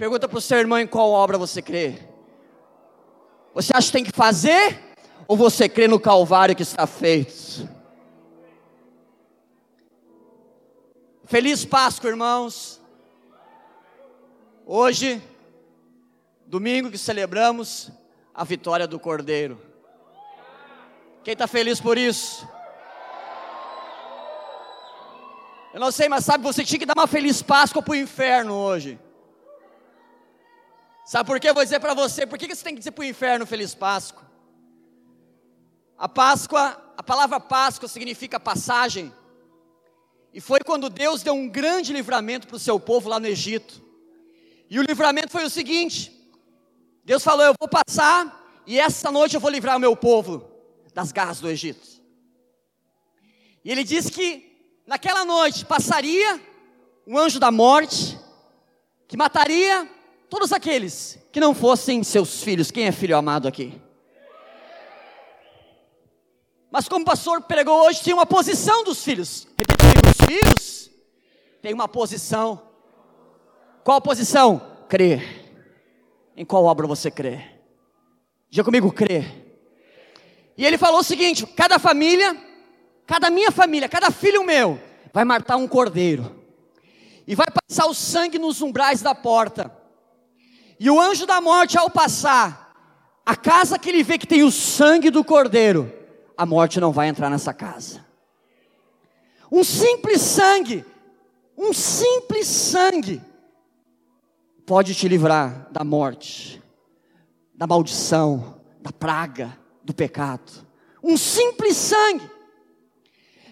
Pergunta para o seu irmão em qual obra você crê. Você acha que tem que fazer? Ou você crê no Calvário que está feito? Feliz Páscoa, irmãos. Hoje, domingo que celebramos a vitória do Cordeiro. Quem está feliz por isso? Eu não sei, mas sabe, você tinha que dar uma feliz Páscoa para o inferno hoje. Sabe por quê? Eu vou dizer para você, por que você tem que dizer para o inferno Feliz Páscoa? A Páscoa, a palavra Páscoa significa passagem. E foi quando Deus deu um grande livramento para o seu povo lá no Egito. E o livramento foi o seguinte: Deus falou: Eu vou passar, e essa noite eu vou livrar o meu povo das garras do Egito. E ele disse que naquela noite passaria um anjo da morte, que mataria todos aqueles que não fossem seus filhos. Quem é filho amado aqui? Mas como o pastor pregou hoje, tinha uma posição dos filhos. Os filhos têm uma posição. Qual posição? Crer. Em qual obra você crê? Diga comigo, crer. E ele falou o seguinte: cada família, cada minha família, cada filho meu, vai matar um cordeiro. E vai passar o sangue nos umbrais da porta. E o anjo da morte, ao passar, a casa que ele vê que tem o sangue do cordeiro, a morte não vai entrar nessa casa. Um simples sangue, um simples sangue, pode te livrar da morte, da maldição, da praga, do pecado. Um simples sangue.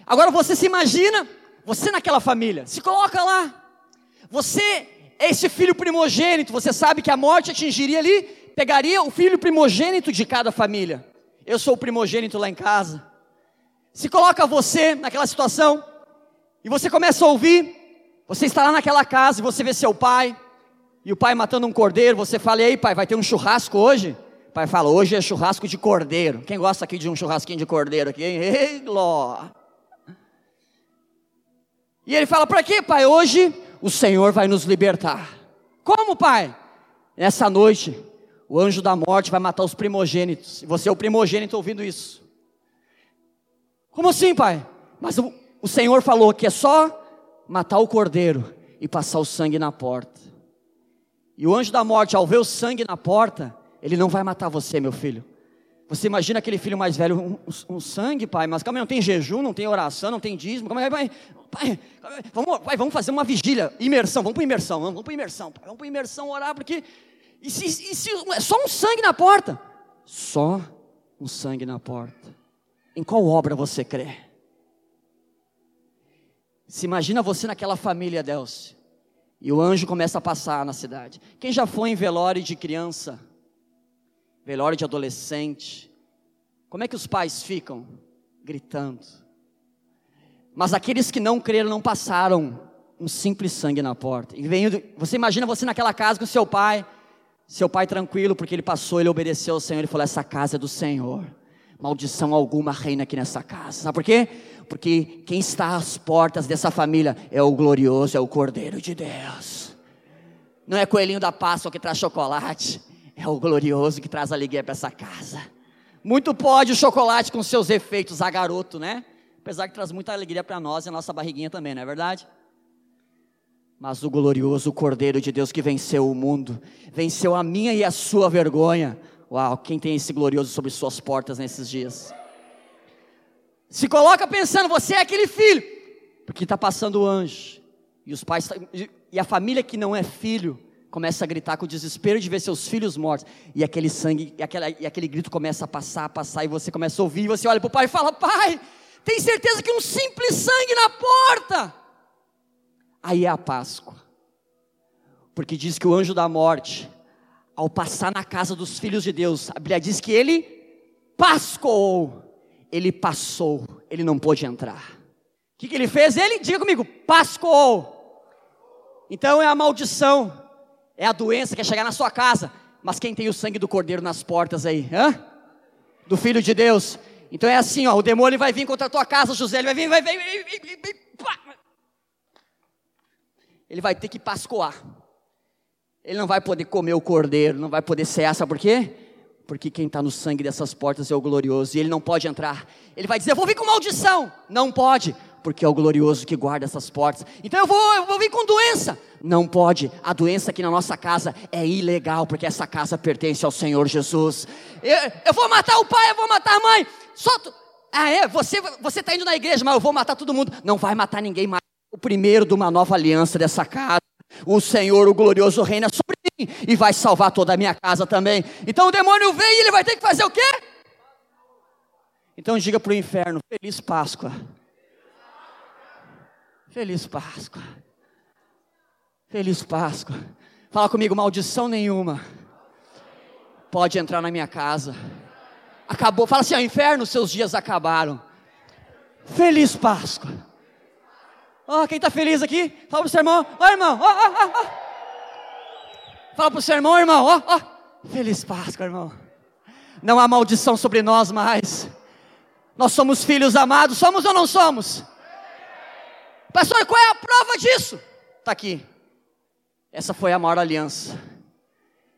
Agora você se imagina, você naquela família, se coloca lá. Você esse filho primogênito, você sabe que a morte atingiria ali, pegaria o filho primogênito de cada família. Eu sou o primogênito lá em casa. Se coloca você naquela situação e você começa a ouvir, você está lá naquela casa e você vê seu pai e o pai matando um cordeiro, você fala: "Ei, pai, vai ter um churrasco hoje?" O pai fala: "Hoje é churrasco de cordeiro". Quem gosta aqui de um churrasquinho de cordeiro aqui, hein? Ei, gló. E ele fala: "Para quê, pai? Hoje o Senhor vai nos libertar. Como, pai? Nessa noite, o anjo da morte vai matar os primogênitos. E você é o primogênito ouvindo isso. Como assim, pai? Mas o, o Senhor falou que é só matar o cordeiro e passar o sangue na porta. E o anjo da morte, ao ver o sangue na porta, ele não vai matar você, meu filho. Você imagina aquele filho mais velho, um, um, sangue, pai, mas calma aí, não tem jejum, não tem oração, não tem dízimo, calma aí, pai, pai, vamos, pai, vamos fazer uma vigília, imersão, vamos para imersão, vamos para imersão, pai, vamos para imersão orar, porque, e se, e se, é só um sangue na porta, só um sangue na porta, em qual obra você crê? Se imagina você naquela família, Deus, e o anjo começa a passar na cidade, quem já foi em velório de criança, velório de adolescente. Como é que os pais ficam? Gritando. Mas aqueles que não creram não passaram um simples sangue na porta. E vem, você imagina você naquela casa com seu pai, seu pai tranquilo, porque ele passou, ele obedeceu ao Senhor, ele falou: essa casa é do Senhor. Maldição alguma reina aqui nessa casa. Sabe por quê? Porque quem está às portas dessa família é o glorioso, é o Cordeiro de Deus. Não é coelhinho da Páscoa que traz chocolate. É o glorioso que traz alegria para essa casa. Muito pode o chocolate com seus efeitos a garoto, né? Apesar que traz muita alegria para nós e a nossa barriguinha também, não é verdade? Mas o glorioso Cordeiro de Deus que venceu o mundo, venceu a minha e a sua vergonha. Uau, quem tem esse glorioso sobre suas portas nesses dias? Se coloca pensando, você é aquele filho, porque está passando o anjo, e os pais, e a família que não é filho, começa a gritar com o desespero de ver seus filhos mortos, e aquele sangue, e, e aquele grito começa a passar, a passar, e você começa a ouvir, e você olha para o pai e fala: Pai, tem certeza que um simples sangue na porta? Aí é a Páscoa, porque diz que o anjo da morte, ao passar na casa dos filhos de Deus, a Bíblia diz que ele pascoou, ele passou, ele não pôde entrar. O que, que ele fez? Ele, diga comigo, pascoou. Então é a maldição é a doença que é chegar na sua casa. Mas quem tem o sangue do cordeiro nas portas aí? Hã? Do filho de Deus. Então é assim, ó, o demônio vai vir contra a tua casa, José, ele vai vir, vai vir, Ele vai ter que pascoar. Ele não vai poder comer o cordeiro, não vai poder cear, sabe por quê? Porque quem está no sangue dessas portas é o glorioso, e ele não pode entrar. Ele vai dizer: Eu vou vir com maldição. Não pode, porque é o glorioso que guarda essas portas. Então eu vou, eu vou vir com doença. Não pode. A doença aqui na nossa casa é ilegal, porque essa casa pertence ao Senhor Jesus. Eu, eu vou matar o pai, eu vou matar a mãe. Só. Ah, é? Você você está indo na igreja, mas eu vou matar todo mundo. Não vai matar ninguém mais. O primeiro de uma nova aliança dessa casa. O Senhor, o glorioso, reina sobre mim e vai salvar toda a minha casa também. Então o demônio vem e ele vai ter que fazer o quê? Então diga para o inferno: Feliz Páscoa. Feliz Páscoa. Feliz Páscoa. Fala comigo, maldição nenhuma. Pode entrar na minha casa. Acabou. Fala assim, ó, inferno, seus dias acabaram. Feliz Páscoa. Ó, oh, quem está feliz aqui? Fala pro seu irmão. Ó, oh, irmão. Ó, ó, ó. Fala pro seu irmão, irmão. Ó, ó. Feliz Páscoa, irmão. Não há maldição sobre nós mais. Nós somos filhos amados. Somos ou não somos? Pastor, qual é a prova disso? Está aqui. Essa foi a maior aliança.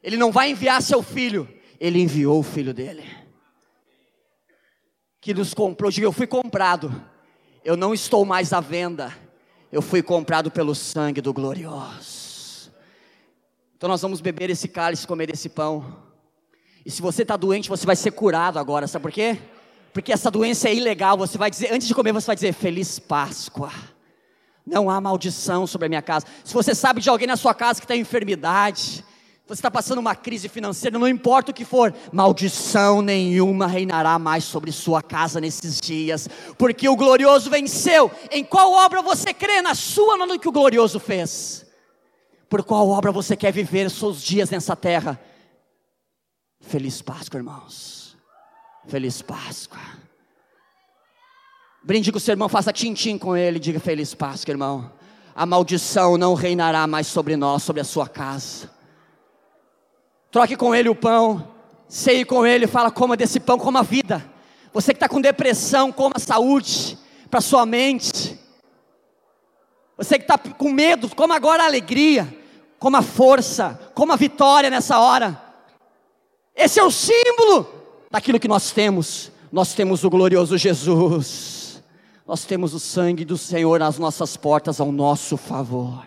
Ele não vai enviar seu filho, ele enviou o filho dele. Que nos comprou, diga, eu fui comprado. Eu não estou mais à venda. Eu fui comprado pelo sangue do glorioso. Então nós vamos beber esse cálice, comer esse pão. E se você está doente, você vai ser curado agora, sabe por quê? Porque essa doença é ilegal. Você vai dizer, antes de comer, você vai dizer Feliz Páscoa. Não há maldição sobre a minha casa. Se você sabe de alguém na sua casa que tem enfermidade, você está passando uma crise financeira, não importa o que for, maldição nenhuma reinará mais sobre sua casa nesses dias, porque o glorioso venceu. Em qual obra você crê? Na sua, não no que o glorioso fez. Por qual obra você quer viver seus dias nessa terra? Feliz Páscoa, irmãos. Feliz Páscoa. Brinde com o seu irmão, faça tim-tim com ele, diga feliz Páscoa, irmão. A maldição não reinará mais sobre nós, sobre a sua casa. Troque com ele o pão, ceie com ele, fala, coma desse pão, coma a vida. Você que está com depressão, coma saúde para sua mente. Você que está com medo, coma agora a alegria, coma a força, coma a vitória nessa hora. Esse é o símbolo daquilo que nós temos. Nós temos o glorioso Jesus nós temos o sangue do Senhor nas nossas portas ao nosso favor.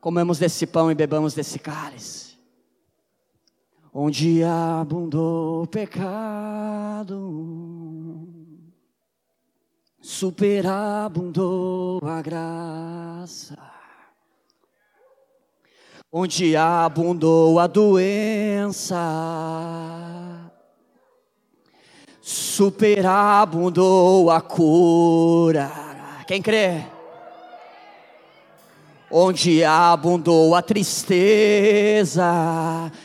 Comemos desse pão e bebamos desse cálice. Onde abundou o pecado, superabundou a graça. Onde abundou a doença, superabundou a cura. Quem crê? Onde abundou a tristeza,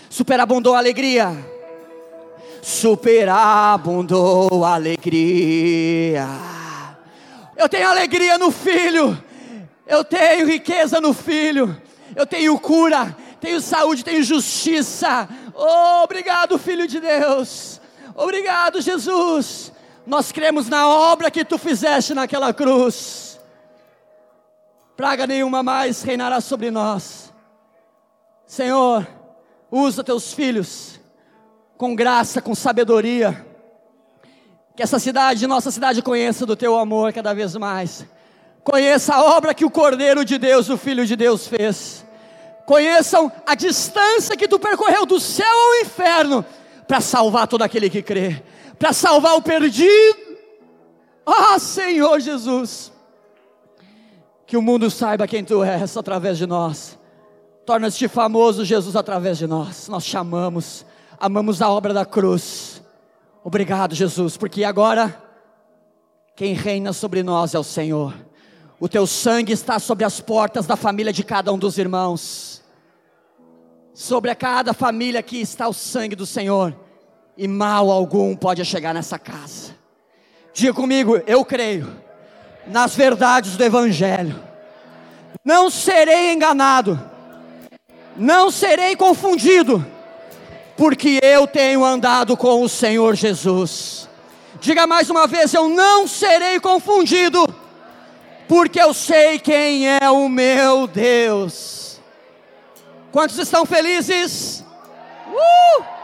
superabundou a alegria. Superabundou a alegria. Eu tenho alegria no filho. Eu tenho riqueza no filho. Eu tenho cura, tenho saúde, tenho justiça. Oh, obrigado, filho de Deus. Obrigado, Jesus. Nós cremos na obra que tu fizeste naquela cruz. Praga nenhuma mais reinará sobre nós. Senhor, usa teus filhos com graça, com sabedoria. Que essa cidade, nossa cidade, conheça do teu amor cada vez mais. Conheça a obra que o Cordeiro de Deus, o Filho de Deus, fez. Conheçam a distância que tu percorreu do céu ao inferno para salvar todo aquele que crê, para salvar o perdido. Ah, Senhor Jesus, que o mundo saiba quem tu és através de nós. Torna-te famoso, Jesus, através de nós. Nós chamamos, amamos a obra da cruz. Obrigado, Jesus, porque agora quem reina sobre nós é o Senhor. O teu sangue está sobre as portas da família de cada um dos irmãos. Sobre cada família aqui está o sangue do Senhor, e mal algum pode chegar nessa casa. Diga comigo, eu creio nas verdades do Evangelho. Não serei enganado, não serei confundido, porque eu tenho andado com o Senhor Jesus. Diga mais uma vez: eu não serei confundido, porque eu sei quem é o meu Deus. Quantos estão felizes? Uh!